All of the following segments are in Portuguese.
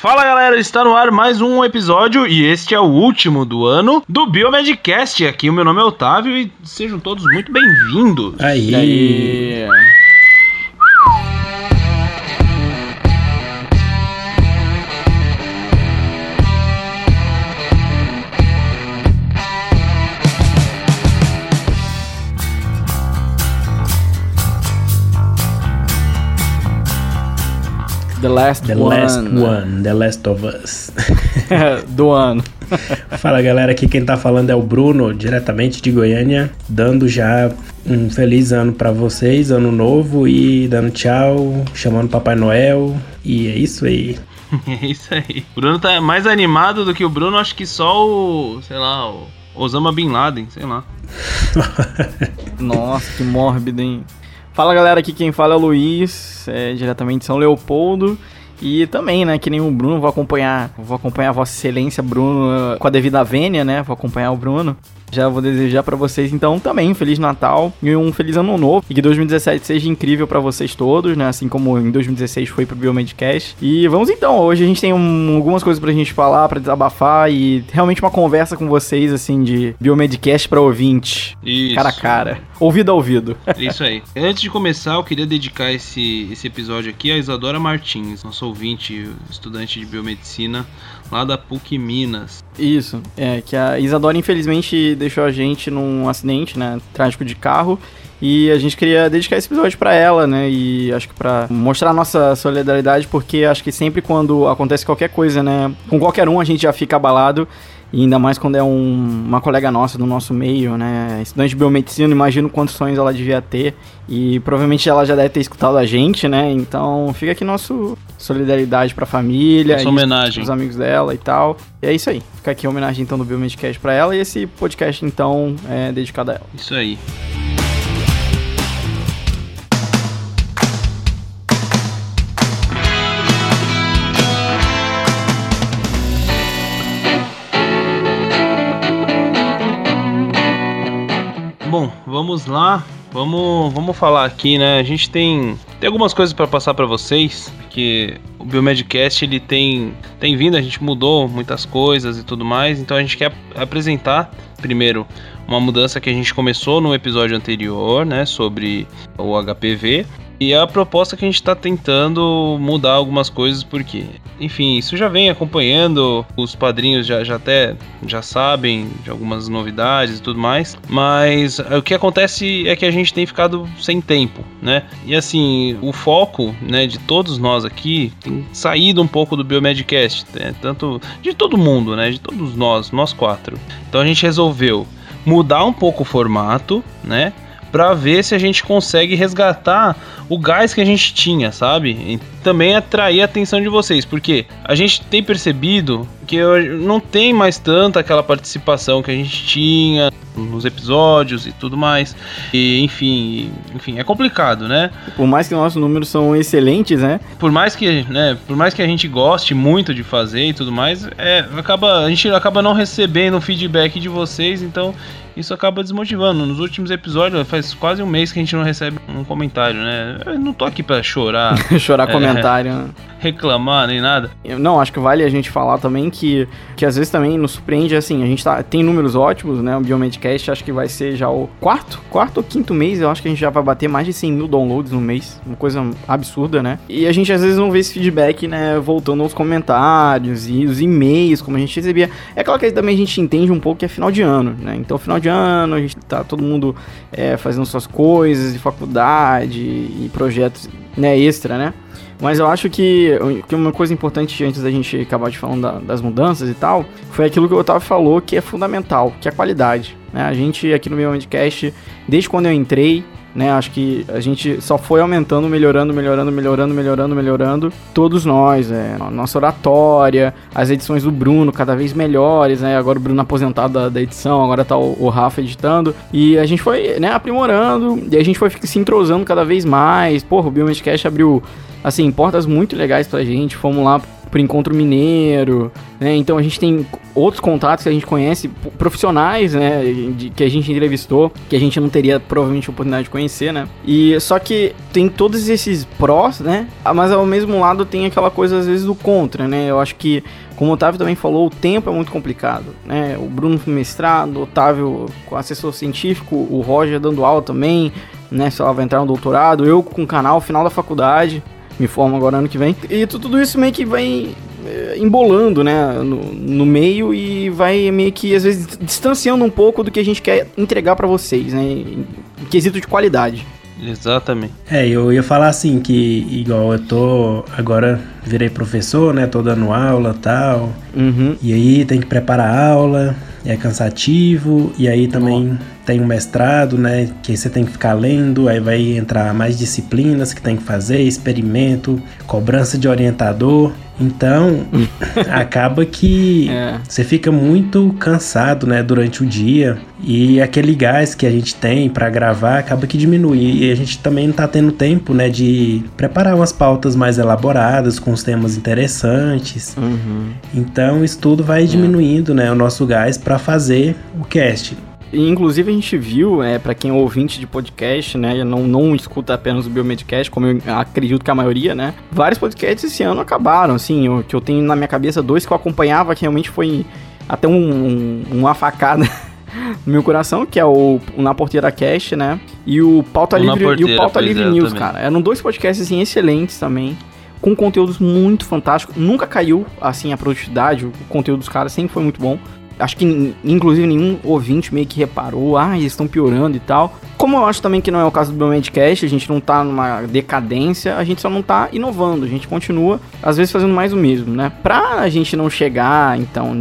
Fala galera, está no ar mais um episódio e este é o último do ano do Biomedcast. Aqui o meu nome é Otávio e sejam todos muito bem-vindos. Aí. Aí. The Last The One. Last One, The Last of Us. do ano. Fala galera, aqui quem tá falando é o Bruno, diretamente de Goiânia, dando já um feliz ano pra vocês, ano novo e dando tchau, chamando Papai Noel. E é isso aí. É isso aí. O Bruno tá mais animado do que o Bruno, acho que só o, sei lá, o Osama Bin Laden, sei lá. Nossa, que mórbido, hein? Fala galera, aqui quem fala é o Luiz, é, diretamente de São Leopoldo. E também, né, que nem o Bruno, vou acompanhar, vou acompanhar Vossa Excelência Bruno com a devida vênia, né? Vou acompanhar o Bruno. Já vou desejar pra vocês então também um feliz Natal e um feliz ano novo. E que 2017 seja incrível pra vocês todos, né? Assim como em 2016 foi pro Biomedcast. E vamos então, hoje a gente tem um- algumas coisas pra gente falar, pra desabafar e realmente uma conversa com vocês assim de Biomedcast pra ouvinte, Isso. cara a cara, ouvido a ouvido. É isso aí. Antes de começar, eu queria dedicar esse, esse episódio aqui a Isadora Martins, nosso ouvinte, estudante de biomedicina lá da PUC Minas. Isso, é que a Isadora infelizmente deixou a gente num acidente, né, trágico de carro. E a gente queria dedicar esse episódio pra ela, né? E acho que pra mostrar a nossa solidariedade, porque acho que sempre quando acontece qualquer coisa, né, com qualquer um a gente já fica abalado. E ainda mais quando é um- uma colega nossa do nosso meio, né? Estudante de biomedicina, imagino quantos sonhos ela devia ter. E provavelmente ela já deve ter escutado a gente, né? Então fica aqui nosso solidariedade pra família. Nossa homenagem. Os amigos dela e tal. E é isso aí. Fica aqui a homenagem então do Biomedcast pra ela. E esse podcast então é dedicado a ela. Isso aí. Bom, vamos lá. Vamos, vamos falar aqui, né? A gente tem, tem algumas coisas para passar para vocês, porque o Biomedcast ele tem tem vindo, a gente mudou muitas coisas e tudo mais, então a gente quer apresentar primeiro uma mudança que a gente começou no episódio anterior, né, sobre o HPV. E a proposta que a gente está tentando mudar algumas coisas, porque, enfim, isso já vem acompanhando, os padrinhos já, já até já sabem de algumas novidades e tudo mais, mas o que acontece é que a gente tem ficado sem tempo, né? E assim, o foco, né, de todos nós aqui tem saído um pouco do Biomedcast, né? tanto de todo mundo, né, de todos nós, nós quatro. Então a gente resolveu mudar um pouco o formato, né? Pra ver se a gente consegue resgatar o gás que a gente tinha, sabe? E também atrair a atenção de vocês, porque a gente tem percebido que não tem mais tanta aquela participação que a gente tinha nos episódios e tudo mais. E enfim, enfim, é complicado, né? Por mais que nossos números são excelentes, né? Por mais que, né, por mais que a gente goste muito de fazer e tudo mais, é, acaba, a gente acaba não recebendo o feedback de vocês, então isso acaba desmotivando. Nos últimos episódios, faz quase um mês que a gente não recebe um comentário, né? Eu não tô aqui pra chorar, Chorar É. comentário. né? reclamar nem nada. Não, acho que vale a gente falar também que, que às vezes também nos surpreende, assim, a gente tá, tem números ótimos, né? O Biomedcast acho que vai ser já o quarto, quarto ou quinto mês, eu acho que a gente já vai bater mais de 100 mil downloads no mês, uma coisa absurda, né? E a gente às vezes não vê esse feedback, né, voltando aos comentários e os e-mails, como a gente recebia. É claro que também a gente entende um pouco que é final de ano, né? Então, final de a gente tá todo mundo é, fazendo suas coisas de faculdade e projetos, né, extra, né? Mas eu acho que, que uma coisa importante antes da gente acabar de falando da- das mudanças e tal, foi aquilo que o Otávio falou que é fundamental, que é a qualidade. né? A gente aqui no meu podcast, desde quando eu entrei, né, acho que a gente só foi aumentando, melhorando, melhorando, melhorando, melhorando, melhorando. Todos nós, é, nossa oratória, as edições do Bruno cada vez melhores, né? Agora o Bruno aposentado da, da edição, agora tá o, o Rafa editando. E a gente foi, né, aprimorando, e a gente foi se entrosando cada vez mais. Porra, o Biomedcast abriu assim, portas muito legais pra gente. Fomos lá pro Encontro Mineiro, né? Então a gente tem outros contatos que a gente conhece, profissionais, né, de, que a gente entrevistou, que a gente não teria provavelmente oportunidade de conhecer, né? E só que tem todos esses prós, né? Mas ao mesmo lado tem aquela coisa às vezes do contra, né? Eu acho que como o Otávio também falou, o tempo é muito complicado, né? O Bruno mestrado, o Otávio com assessor científico, o Roger dando aula também, né? Sei lá, vai entrar no doutorado, eu com o canal, final da faculdade, me formo agora ano que vem. E tudo isso meio que vai eh, embolando, né, no, no, meio e vai meio que às vezes distanciando um pouco do que a gente quer entregar para vocês, né, em quesito de qualidade. Exatamente. É, eu ia falar assim que igual eu tô agora virei professor, né, tô dando aula, tal. Uhum. E aí tem que preparar a aula, é cansativo e aí também tem um mestrado, né? Que você tem que ficar lendo, aí vai entrar mais disciplinas que tem que fazer, experimento, cobrança de orientador. Então, acaba que é. você fica muito cansado, né, durante o dia e aquele gás que a gente tem para gravar acaba que diminui e a gente também não tá tendo tempo, né, de preparar umas pautas mais elaboradas com os temas interessantes. Uhum. Então, isso tudo vai é. diminuindo, né, o nosso gás para fazer o cast. E, inclusive a gente viu, é, para quem é ouvinte de podcast, né, não, não escuta apenas o Biomedcast, como eu acredito que a maioria, né, vários podcasts esse ano acabaram, assim, eu, que eu tenho na minha cabeça dois que eu acompanhava, que realmente foi até um, um, uma facada no meu coração, que é o, o Na Porteira Cast, né, e o Pauta o Livre, e o Pauta Livre é, News, cara. Eram dois podcasts, assim, excelentes também com conteúdos muito fantásticos. Nunca caiu, assim, a produtividade, o conteúdo dos caras sempre foi muito bom acho que inclusive nenhum ouvinte meio que reparou, ah, eles estão piorando e tal. Como eu acho também que não é o caso do Biomedcast, a gente não tá numa decadência, a gente só não tá inovando, a gente continua, às vezes, fazendo mais o mesmo, né? Pra a gente não chegar, então,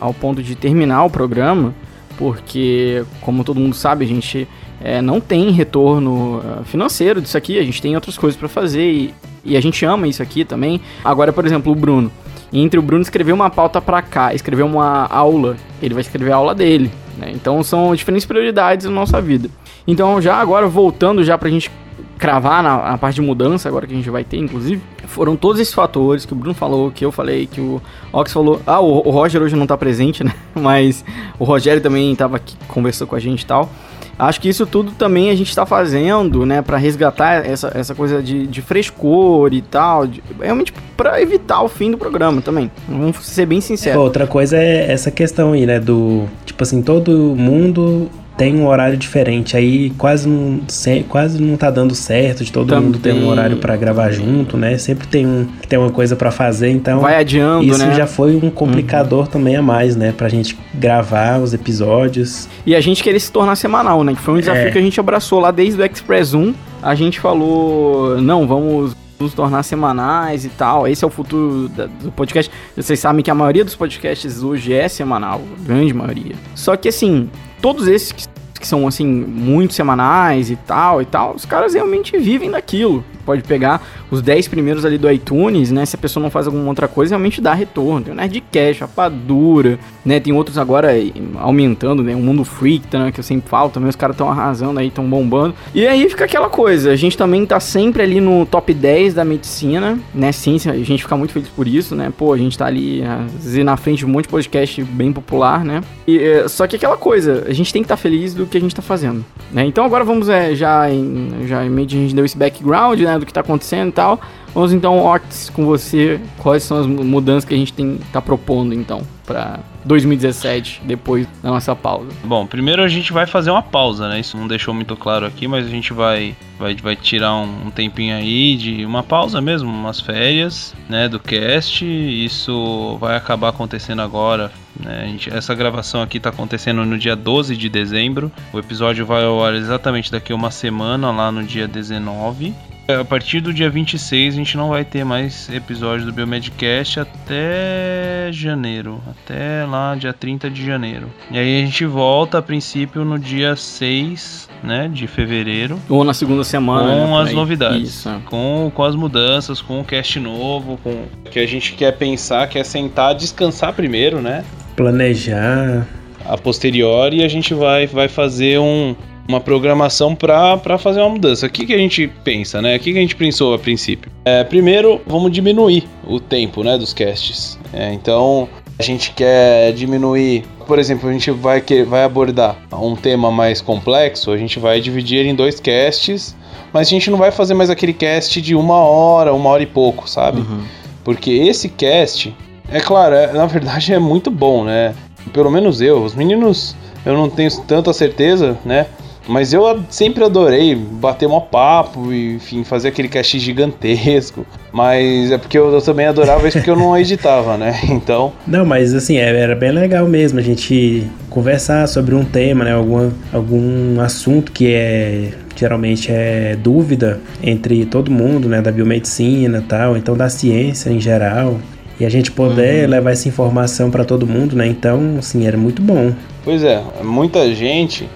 ao ponto de terminar o programa, porque, como todo mundo sabe, a gente é, não tem retorno uh, financeiro disso aqui, a gente tem outras coisas para fazer e, e a gente ama isso aqui também. Agora, por exemplo, o Bruno entre o Bruno escrever uma pauta para cá, escrever uma aula, ele vai escrever a aula dele. Né? Então são diferentes prioridades na nossa vida. Então já agora voltando já pra gente cravar na, na, parte de mudança agora que a gente vai ter, inclusive, foram todos esses fatores que o Bruno falou, que eu falei, que o Ox falou. Ah, o, o Roger hoje não tá presente, né? Mas o Rogério também tava aqui, conversou com a gente e tal. Acho que isso tudo também a gente está fazendo, né, para resgatar essa, essa coisa de, de frescor e tal, de, realmente para evitar o fim do programa também. Vamos ser bem sinceros. Outra coisa é essa questão aí, né, do tipo assim, todo mundo tem um horário diferente, aí quase não, quase não tá dando certo de todo Também. mundo ter um horário para gravar junto, né? Sempre tem um tem uma coisa para fazer, então vai adiando, isso né? já foi um complicador uhum. também a mais, né, pra gente gravar os episódios. E a gente querer se tornar semanal, né? Que foi um desafio é. que a gente abraçou lá desde o Express 1. A gente falou, não, vamos nos tornar semanais e tal. Esse é o futuro da, do podcast. Vocês sabem que a maioria dos podcasts hoje é semanal, grande maioria. Só que assim, todos esses que, que são assim muito semanais e tal e tal, os caras realmente vivem daquilo pode pegar os 10 primeiros ali do iTunes, né? Se a pessoa não faz alguma outra coisa, realmente dá retorno. Tem o Nerdcast, Rapadura, né? Tem outros agora aumentando, né? O Mundo Freak, né? que eu sempre falo também, os caras estão arrasando aí, estão bombando. E aí fica aquela coisa, a gente também tá sempre ali no top 10 da medicina, né? Ciência, a gente fica muito feliz por isso, né? Pô, a gente tá ali, às vezes, na frente de um monte de podcast bem popular, né? E, eh, só que aquela coisa, a gente tem que estar tá feliz do que a gente tá fazendo, né? Então agora vamos é, já em, já em meio de a gente deu esse background, né? do que está acontecendo tal. Vamos então, Ox, com você, quais são as mudanças que a gente tem tá propondo então para 2017, depois da nossa pausa? Bom, primeiro a gente vai fazer uma pausa, né? Isso não deixou muito claro aqui, mas a gente vai vai, vai tirar um, tempinho aí de uma pausa mesmo, umas férias, né, do cast. Isso vai acabar acontecendo agora, né? Gente, essa gravação aqui está acontecendo no dia 12 de dezembro. O episódio vai ao ar exatamente daqui a uma semana, lá no dia 19. A partir do dia 26 a gente não vai ter mais episódios do Biomedcast até janeiro, até lá dia 30 de janeiro. E aí a gente volta a princípio no dia 6, né, de fevereiro. Ou na segunda semana. Com né, as novidades. Isso. Com, com as mudanças, com o cast novo, com que a gente quer pensar, quer sentar, descansar primeiro, né? Planejar. A posteriori a gente vai, vai fazer um uma programação para fazer uma mudança. O que, que a gente pensa, né? O que, que a gente pensou a princípio? É, primeiro, vamos diminuir o tempo né, dos casts. É, então, a gente quer diminuir, por exemplo, a gente vai, que, vai abordar um tema mais complexo, a gente vai dividir em dois casts, mas a gente não vai fazer mais aquele cast de uma hora, uma hora e pouco, sabe? Uhum. Porque esse cast, é claro, é, na verdade é muito bom, né? Pelo menos eu, os meninos, eu não tenho tanta certeza, né? Mas eu sempre adorei bater um papo e, enfim, fazer aquele cast gigantesco. Mas é porque eu, eu, também adorava isso porque eu não editava, né? Então. Não, mas assim, é, era bem legal mesmo a gente conversar sobre um tema, né? Algum, algum assunto que é geralmente é dúvida entre todo mundo, né, da biomedicina, tal, então da ciência em geral, e a gente poder uhum. levar essa informação para todo mundo, né? Então, assim, era muito bom. Pois é, muita gente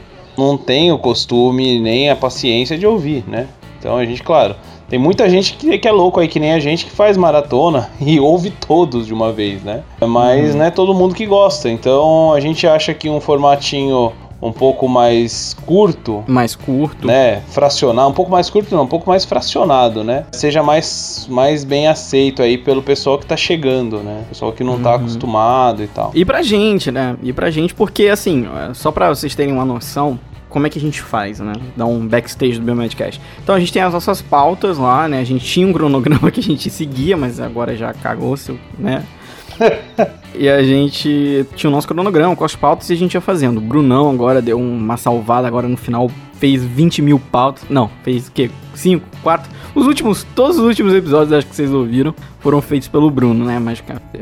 não tem o costume nem a paciência de ouvir, né? Então a gente, claro, tem muita gente que, que é louco aí, que nem a gente, que faz maratona e ouve todos de uma vez, né? Mas uhum. não é todo mundo que gosta. Então a gente acha que um formatinho um pouco mais curto. Mais curto. Né? Fracionar, um pouco mais curto não, um pouco mais fracionado, né? Seja mais, mais bem aceito aí pelo pessoal que tá chegando, né? Pessoal que não tá uhum. tá acostumado e tal. E pra gente, né? E pra gente, porque assim, só pra vocês terem uma noção, como é que a gente faz, né? Dá um backstage do Biomedcast. Então a gente tem as nossas pautas lá, né? A gente tinha um cronograma que a gente seguia, mas agora já cagou-se, né? E a gente tinha o nosso cronograma com as pautas e a gente ia fazendo. O Brunão agora deu uma salvada agora no final, fez 20 mil pautas. Não, fez o quê? 5, 4. Os últimos, todos os últimos episódios, acho que vocês ouviram, foram feitos pelo Bruno, né?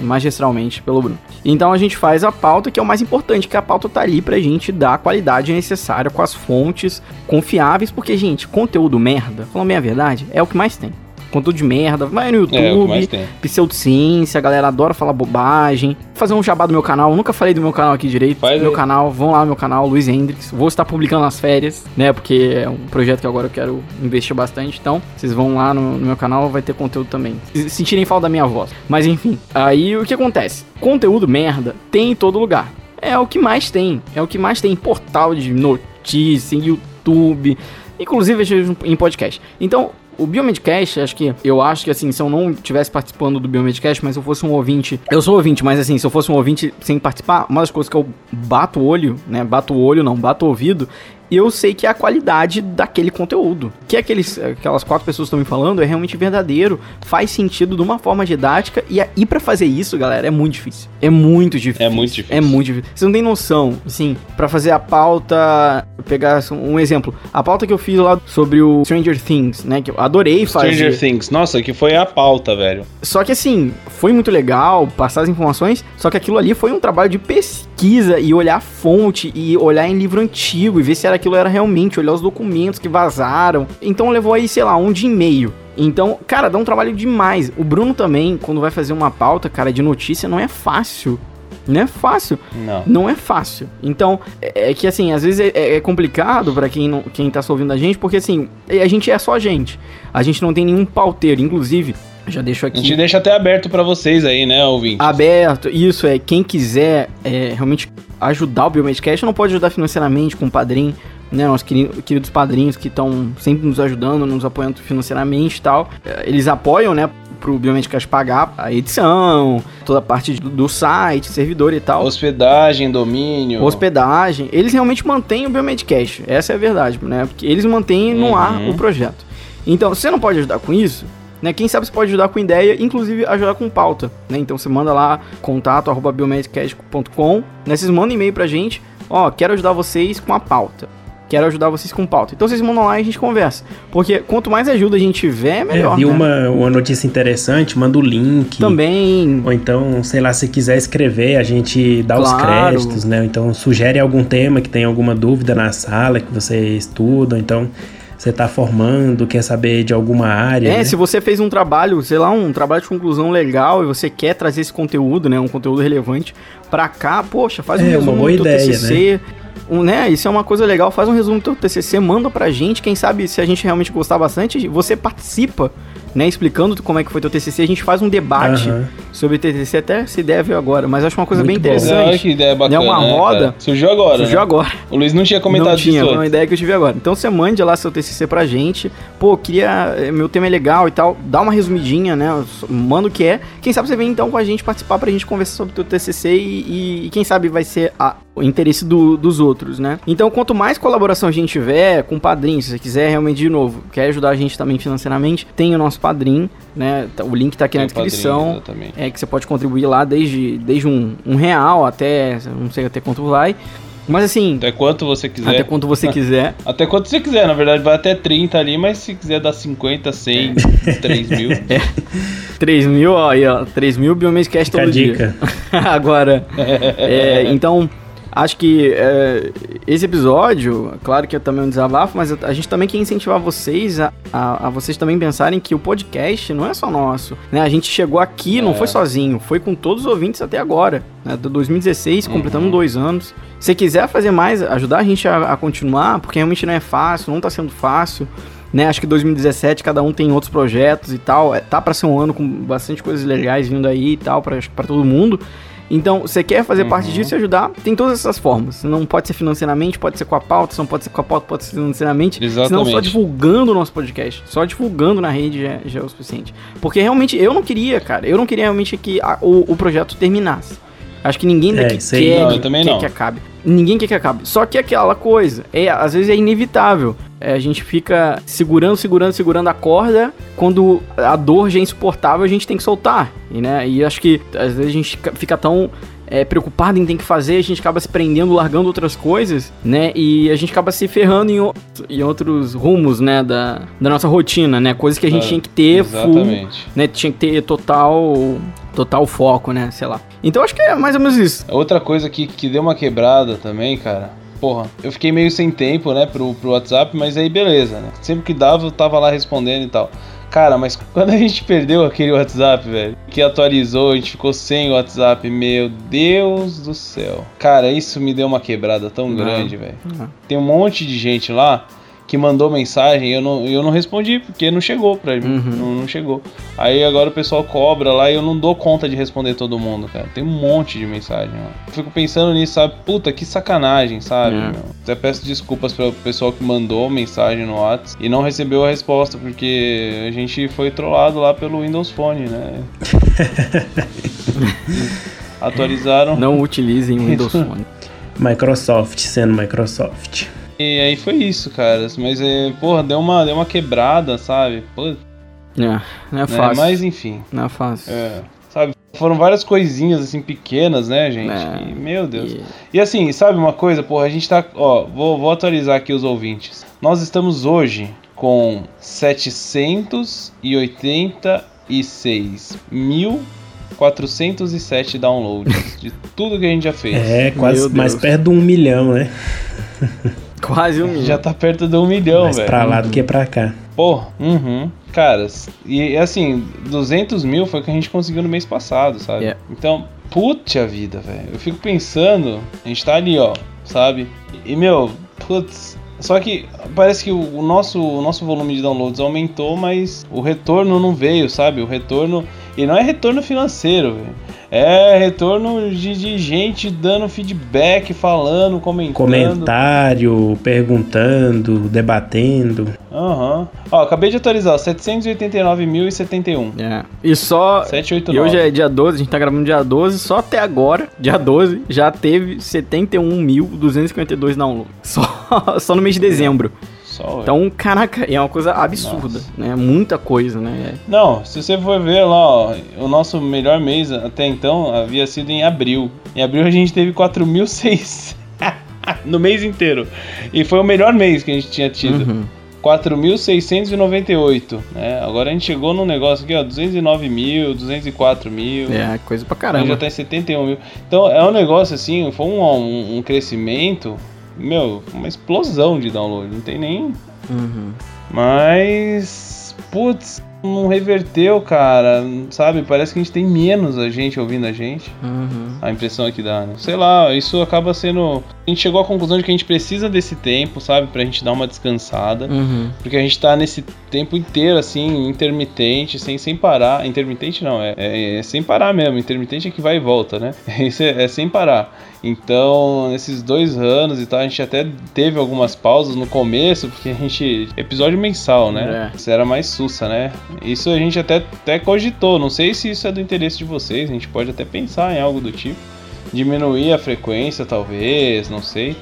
Magistralmente pelo Bruno. Então a gente faz a pauta, que é o mais importante, que a pauta tá ali pra gente dar a qualidade necessária com as fontes confiáveis, porque, gente, conteúdo merda, falando bem a verdade, é o que mais tem conteúdo de merda, vai no é, YouTube, é, pseudociência, a galera adora falar bobagem. Vou fazer um jabá do meu canal, nunca falei do meu canal aqui direito. Faz meu aí. canal, vão lá no meu canal, Luiz Hendrix. Vou estar publicando nas férias, né? Porque é um projeto que agora eu quero investir bastante. Então, vocês vão lá no, no meu canal, vai ter conteúdo também. Se sentirem falta da minha voz. Mas enfim, aí o que acontece? Conteúdo merda tem em todo lugar. É o que mais tem. É o que mais tem em portal de notícia, em YouTube, inclusive em podcast. Então, o Biomedcast, acho que eu acho que assim, se eu não tivesse participando do Biomedcast, mas eu fosse um ouvinte, eu sou ouvinte, mas assim, se eu fosse um ouvinte sem participar, uma das coisas que eu bato o olho, né, bato o olho não, bato o ouvido, e eu sei que é a qualidade daquele conteúdo. Que aqueles, aquelas quatro pessoas estão me falando é realmente verdadeiro, faz sentido de uma forma didática. E, e para fazer isso, galera, é muito difícil. É muito difícil. É muito difícil. É muito difícil. Você não tem noção, assim, para fazer a pauta. Pegar um exemplo. A pauta que eu fiz lá sobre o Stranger Things, né? Que eu adorei fazer. Stranger Things, nossa, que foi a pauta, velho. Só que assim, foi muito legal passar as informações, só que aquilo ali foi um trabalho de pesquisa e olhar a fonte e olhar em livro antigo e ver se era aquilo era realmente, olhar os documentos que vazaram. Então levou aí, sei lá, um dia e meio. Então, cara, dá um trabalho demais. O Bruno também, quando vai fazer uma pauta, cara, de notícia, não é fácil. Não é fácil. Não. Não é fácil. Então, é, é que assim, às vezes é, é complicado para quem, não, quem tá só ouvindo a gente, porque assim, a gente é só a gente. A gente não tem nenhum pauteiro. Inclusive, já deixo aqui. A gente deixa até aberto para vocês aí, né, ouvintes? Aberto, isso é. Quem quiser é, realmente ajudar o Biomedcast, não pode ajudar financeiramente com o padrinho né, nossos queridos padrinhos que estão sempre nos ajudando, nos apoiando financeiramente e tal. É, eles apoiam, né, pro Biomedcast pagar a edição, toda a parte do site, servidor e tal. Hospedagem, domínio. Hospedagem. Eles realmente mantêm o Biomedcast. Essa é a verdade, né? Porque eles mantêm no uhum. ar o projeto. Então, você não pode ajudar com isso, né? Quem sabe você pode ajudar com ideia, inclusive ajudar com pauta, né? Então você manda lá contato arroba biomedcast.com, né? Vocês mandam e-mail pra gente, ó, quero ajudar vocês com a pauta. Quero ajudar vocês com pauta. Então vocês mandam lá e a gente conversa. Porque quanto mais ajuda a gente tiver, melhor. É, viu né? uma, uma notícia interessante, manda o link. Também. Ou então, sei lá, se quiser escrever, a gente dá claro. os créditos, né? Ou então sugere algum tema que tem alguma dúvida na sala que você estuda. Então você está formando, quer saber de alguma área. É, né? se você fez um trabalho, sei lá, um trabalho de conclusão legal e você quer trazer esse conteúdo, né, um conteúdo relevante para cá, poxa, faz um é, resumo uma boa do ideia, TCC, né? Um, né, isso é uma coisa legal, faz um resumo do teu TCC, manda pra gente, quem sabe se a gente realmente gostar bastante, você participa né, explicando como é que foi teu TCC, a gente faz um debate Aham. sobre o TCC, até se deve agora, mas acho uma coisa Muito bem bom. interessante. Olha que ideia bacana. Né, uma né, roda- cara? Surgiu agora. Surgiu né? agora. O Luiz não tinha comentado não tinha, disso foi uma ideia que eu tive agora. Então você mande lá seu TCC pra gente. Pô, queria. eh, Meu tema é legal e tal. Dá uma resumidinha, né? Manda o que é. Quem sabe você vem então com a gente participar pra gente conversar sobre o teu TCC e, e- e quem sabe vai ser a- o interesse do- dos outros, né? Então, quanto mais colaboração a gente tiver com padrinho, se você quiser realmente, de novo, quer ajudar a gente também financeiramente, tem o nosso padrinho, né? Tá- O link tá aqui na Tem padrinho, descrição. exatamente. É que você pode contribuir lá desde, desde um, um real até. Não sei até quanto vai. Mas assim, Até quanto você quiser. até quanto você quiser. Até quanto você quiser, na verdade, vai até 30 ali, mas se quiser dar 50, 100, 3 mil. 3 mil, ó, aí, ó. 3 mil Biomedcast todo dia. dica. Agora, é, então, acho que é, esse episódio, claro que é também um desabafo, mas a gente também quer incentivar vocês a, a, a vocês também pensarem que o podcast não é só nosso, né? A gente chegou aqui, não É. foi sozinho, foi com todos os ouvintes até agora, né? Do 2016, completando Uhum. dois anos. Se quiser fazer mais, ajudar a gente a, a continuar, porque realmente não é fácil, não tá sendo fácil. Né, acho que 2017 cada um tem outros projetos e tal. É, tá pra ser um ano com bastante coisas legais vindo aí e tal, pra todo mundo. Então, você quer fazer parte Uhum. disso e ajudar? Tem todas essas formas. Não pode ser financeiramente, pode ser com a pauta, não pode ser com a pauta, pode ser financeiramente. Senão Exatamente. só divulgando o nosso podcast. Só divulgando na rede já, já é o suficiente. Porque realmente eu não queria, cara. Eu não queria realmente que a- o, o projeto terminasse. Acho que ninguém É, daqui isso aí. quer, Não, eu que, também quer não. que acabe. Ninguém quer que acabe. Só que aquela coisa, é, às vezes é inevitável. É, a gente fica segurando, segurando, segurando a corda. Quando a dor já é insuportável, a gente tem que soltar. E, né, e acho que às vezes a gente fica tão é, preocupado em ter que fazer, a gente acaba se prendendo, largando outras coisas, né? E a gente acaba se ferrando em, em outros rumos, né? Da, da nossa rotina, né? Coisas que a gente Ah, tinha que ter full, Exatamente. né? Tinha que ter total, total foco, né? Sei lá. Então acho que é mais ou menos isso. Outra coisa que, que deu uma quebrada também, cara. Porra, eu fiquei meio sem tempo, né, pro, pro WhatsApp, mas aí beleza, né? Sempre que dava, eu tava lá respondendo e tal. Cara, mas quando a gente perdeu aquele WhatsApp, velho, que atualizou, a gente ficou sem o WhatsApp, meu Deus do céu. Cara, isso me deu uma quebrada tão Não. grande, velho. Tem um monte de gente lá que mandou mensagem e eu não, eu não respondi, porque não chegou pra mim. Uhum. Não, não chegou. Aí agora o pessoal cobra lá e eu não dou conta de responder todo mundo, cara. Tem um monte de mensagem lá. Eu fico pensando nisso, sabe? Puta, que sacanagem, sabe? É. Até peço desculpas para o pessoal que mandou mensagem no WhatsApp e não recebeu a resposta, porque a gente foi trollado lá pelo Windows Phone, né? Atualizaram. Não utilizem o Windows Phone. Microsoft sendo Microsoft. E aí foi isso, cara. Mas, é, porra, deu uma, deu uma quebrada, sabe? Pô, É, não é né? fácil. Mas enfim, Não é fácil. é, sabe? Foram várias coisinhas, assim, pequenas, né, gente? É. E, meu Deus. E- E assim, sabe uma coisa, porra, a gente tá. Ó, vou, vou atualizar aqui os ouvintes. Nós estamos hoje com 786.407 downloads de tudo que a gente já fez. É, quase mais perto de um milhão, né? Quase um milhão. Já tá perto de um milhão, mais velho. pra lá do que pra cá. Pô, uhum. Caras, e assim, 200 mil foi o que a gente conseguiu no mês passado, sabe? Yeah. Então, puta vida, velho. Eu fico pensando, a gente tá ali, ó, sabe? E, meu, putz. Só que parece que o nosso, o nosso volume de downloads aumentou, mas o retorno não veio, sabe? O retorno. E não é retorno financeiro, velho. É retorno de, de gente dando feedback, falando, comentando. Comentário, perguntando, debatendo. Aham. Ó, acabei de atualizar, 789.071. É. E só. 789. E hoje é dia 12, a gente tá gravando dia 12, só até agora, dia 12, já teve 71.252 downloads. Só, só no mês de dezembro. Só, Então, caraca, é uma coisa absurda, né? Muita coisa, né? Não, se você for ver lá, ó, o nosso melhor mês até então havia sido em abril. Em abril a gente teve 4.600 no mês inteiro. E foi o melhor mês que a gente tinha tido. Uhum. 4.698, né? Agora a gente chegou num negócio aqui, ó, 209 mil, 204 mil. É, coisa pra A gente caramba. já tá em 71 mil. Então é um negócio assim, foi um, um, um crescimento, meu, uma explosão de download. Não tem nem Uhum. Mas. Putz, não reverteu, cara. Sabe? Parece que a gente tem menos a gente ouvindo a gente. Uhum. A impressão é que dá, né? Sei lá, isso acaba sendo. A gente chegou à conclusão de que a gente precisa desse tempo, sabe? Pra gente dar uma descansada. Uhum. Porque a gente tá nesse tempo inteiro, assim, intermitente, sem, sem parar. Intermitente não, é, é, é sem parar mesmo. Intermitente é que vai e volta, né? Isso é, é sem parar. Então, nesses dois anos e tal, a gente até teve algumas pausas no começo, porque a gente. Episódio mensal, né? É. Isso era mais sussa, né? Isso a gente até, até cogitou. Não sei se isso é do interesse de vocês, a gente pode até pensar em algo do tipo. Diminuir a frequência, talvez, não sei,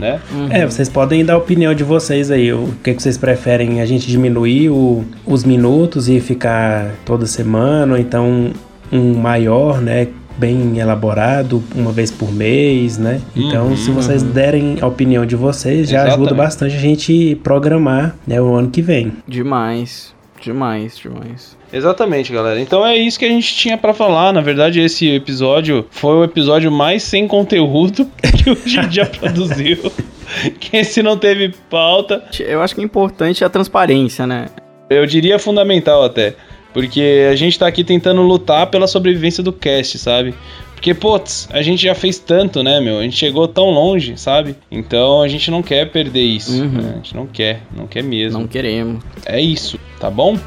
né? Uhum. É, vocês podem dar a opinião de vocês aí. O que, que vocês preferem? A gente diminuir o- os minutos e ficar toda semana, ou então um maior, né? Bem elaborado, uma vez por mês, né? Então, Uhum, se vocês derem a opinião de vocês, já ajuda Exatamente. bastante a gente programar né, o ano que vem. Demais. Demais, demais. Exatamente, galera. Então é isso que a gente tinha pra falar. Na verdade, esse episódio foi o episódio mais sem conteúdo que o gente já produziu. Que esse não teve pauta. Eu acho que é importante a transparência, né? Eu diria fundamental até. Porque a gente tá aqui tentando lutar pela sobrevivência do cast, sabe? Porque, putz, a gente já fez tanto, né, meu? A gente chegou tão longe, sabe? Então a gente não quer perder isso. Uhum. né? A gente não quer, não quer mesmo. Não queremos. É isso, tá bom? Bom,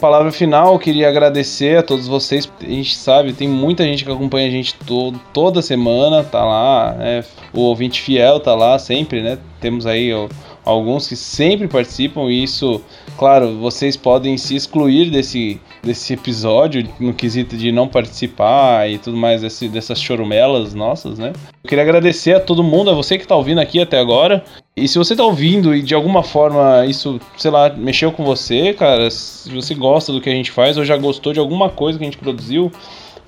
palavra final, eu queria agradecer a todos vocês. A gente sabe, tem muita gente que acompanha a gente to toda semana, tá lá, né? O ouvinte fiel tá lá sempre, né? Temos aí ó, alguns que sempre participam e isso, claro, vocês podem se excluir desse, desse episódio no quesito de não participar e tudo mais desse, dessas chorumelas nossas, né? Eu queria agradecer a todo mundo, a você que tá ouvindo aqui até agora. E se você tá ouvindo e de alguma forma isso, sei lá, mexeu com você, cara, se você gosta do que a gente faz ou já gostou de alguma coisa que a gente produziu,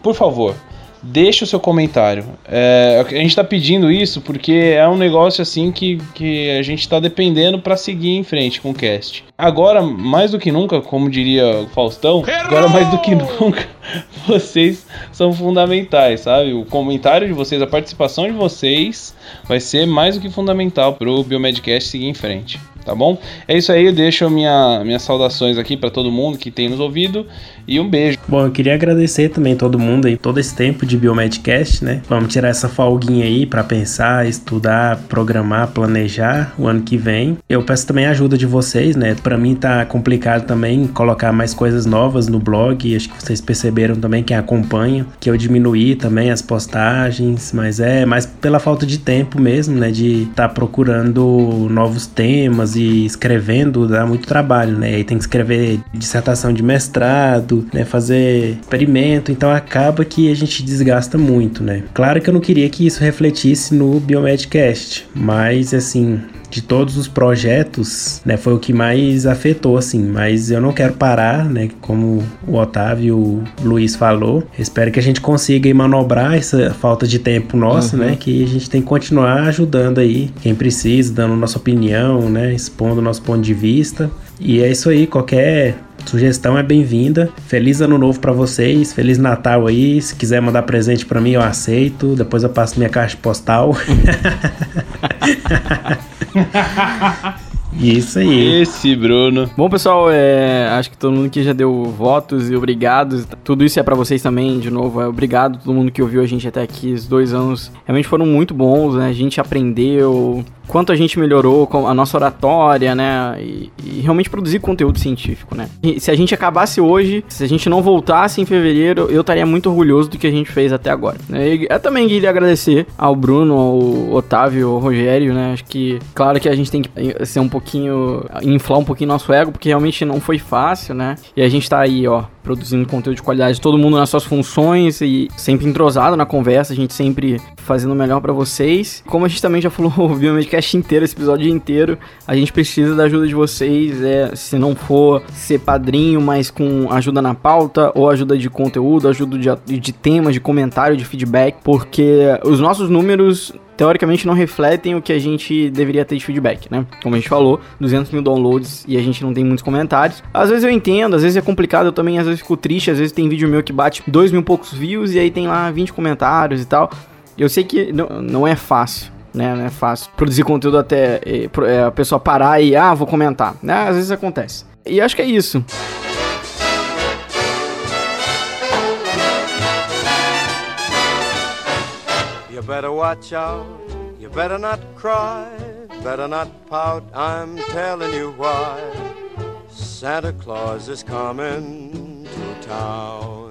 por favor, deixe o seu comentário. É, a gente tá pedindo isso porque é um negócio assim que, que a gente tá dependendo para seguir em frente com o cast. Agora, mais do que nunca, como diria o Faustão, agora mais do que nunca, vocês são fundamentais, sabe? O comentário de vocês, a participação de vocês vai ser mais do que fundamental pro Biomedcast seguir em frente. Tá bom? É isso aí, eu deixo minha, minhas saudações aqui para todo mundo que tem nos ouvido e um beijo. Bom, eu queria agradecer também todo mundo aí, todo esse tempo de Biomedcast, né? Vamos tirar essa folguinha aí para pensar, estudar, programar, planejar o ano que vem. Eu peço também a ajuda de vocês, né? Para mim tá complicado também colocar mais coisas novas no blog. Acho que vocês perceberam também quem acompanha que eu diminuí também as postagens, mas é mais pela falta de tempo mesmo, né? De estar tá procurando novos temas e escrevendo dá muito trabalho, né? Aí tem que escrever dissertação de mestrado, né? Fazer experimento, então acaba que a gente desgasta muito, né? Claro que eu não queria que isso refletisse no Biomedcast, mas assim, de todos os projetos, né, foi o que mais afetou, assim. Mas eu não quero parar, né, como o Otávio e o Luiz falou. Espero que a gente consiga manobrar essa falta de tempo nossa, Uhum. né, que a gente tem que continuar ajudando aí quem precisa, dando nossa opinião, né, expondo nosso ponto de vista. E é isso aí, qualquer sugestão é bem-vinda. Feliz ano novo pra vocês, feliz Natal aí. Se quiser mandar presente pra mim, eu aceito. Depois eu passo minha caixa postal. Isso aí. Esse Bruno. Bom, pessoal, é, acho que todo mundo aqui já deu votos e obrigados. Tudo isso é pra vocês também, de novo. É, obrigado a todo mundo que ouviu a gente até aqui. Os dois anos realmente foram muito bons, né? A gente aprendeu quanto a gente melhorou a nossa oratória, né? E, e realmente produzir conteúdo científico, né? E se a gente acabasse hoje, se a gente não voltasse em fevereiro, eu estaria muito orgulhoso do que a gente fez até agora. né? Eu também queria agradecer ao Bruno, ao Otávio, ao Rogério, né? Acho que, claro que a gente tem que ser um pouquinho, inflar um pouquinho nosso ego, porque realmente não foi fácil, né? E a gente tá aí, ó, produzindo conteúdo de qualidade, todo mundo nas suas funções e sempre entrosado na conversa, a gente sempre fazendo o melhor pra vocês. Como a gente também já falou o Biomedcast inteiro, esse episódio inteiro, a gente precisa da ajuda de vocês, é, se não for ser padrinho, mas com ajuda na pauta, ou ajuda de conteúdo, ajuda de, de temas, de comentário, de feedback, porque os nossos números teoricamente não refletem o que a gente deveria ter de feedback, né? Como a gente falou, 200 mil downloads e a gente não tem muitos comentários. Às vezes eu entendo, às vezes é complicado, eu também às vezes fico triste, às vezes tem vídeo meu que bate 2 mil poucos views e aí tem lá 20 comentários e tal. Eu sei que não, é fácil, né? Não é fácil produzir conteúdo até é, a pessoa parar e, ah, vou comentar, né? Às vezes acontece. E acho que é isso. You better watch out, you better not cry, better not pout, I'm telling you why. Santa Claus is coming to town.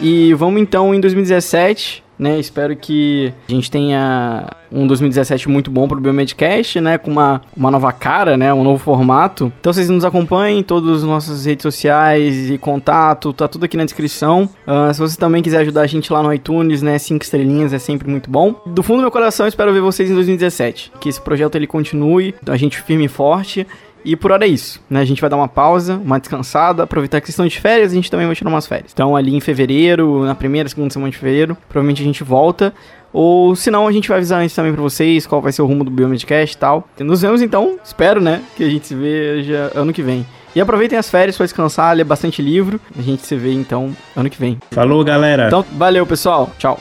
E vamos então em 2017 né? Espero que a gente tenha um 2017 muito bom pro Biomedcast, né? Com uma, uma nova cara, né? Um novo formato. Então vocês nos acompanhem em todas as nossas redes sociais e contato, tá tudo aqui na descrição. Uh, se você também quiser ajudar a gente lá no iTunes, né? Cinco estrelinhas é sempre muito bom. Do fundo do meu coração, espero ver vocês em 2017. Que esse projeto ele continue, a gente firme e forte. E por hora é isso, né? A gente vai dar uma pausa, uma descansada, aproveitar que estão de férias, a gente também vai tirar umas férias. Então ali em fevereiro, na primeira, segunda semana de fevereiro, provavelmente a gente volta. Ou se não, a gente vai avisar antes também pra vocês qual vai ser o rumo do Biomedcast e tal. Nos vemos então, espero, né? Que a gente se veja ano que vem. E aproveitem as férias para descansar, ler bastante livro. A gente se vê então ano que vem. Falou, galera. Então, valeu, pessoal. Tchau.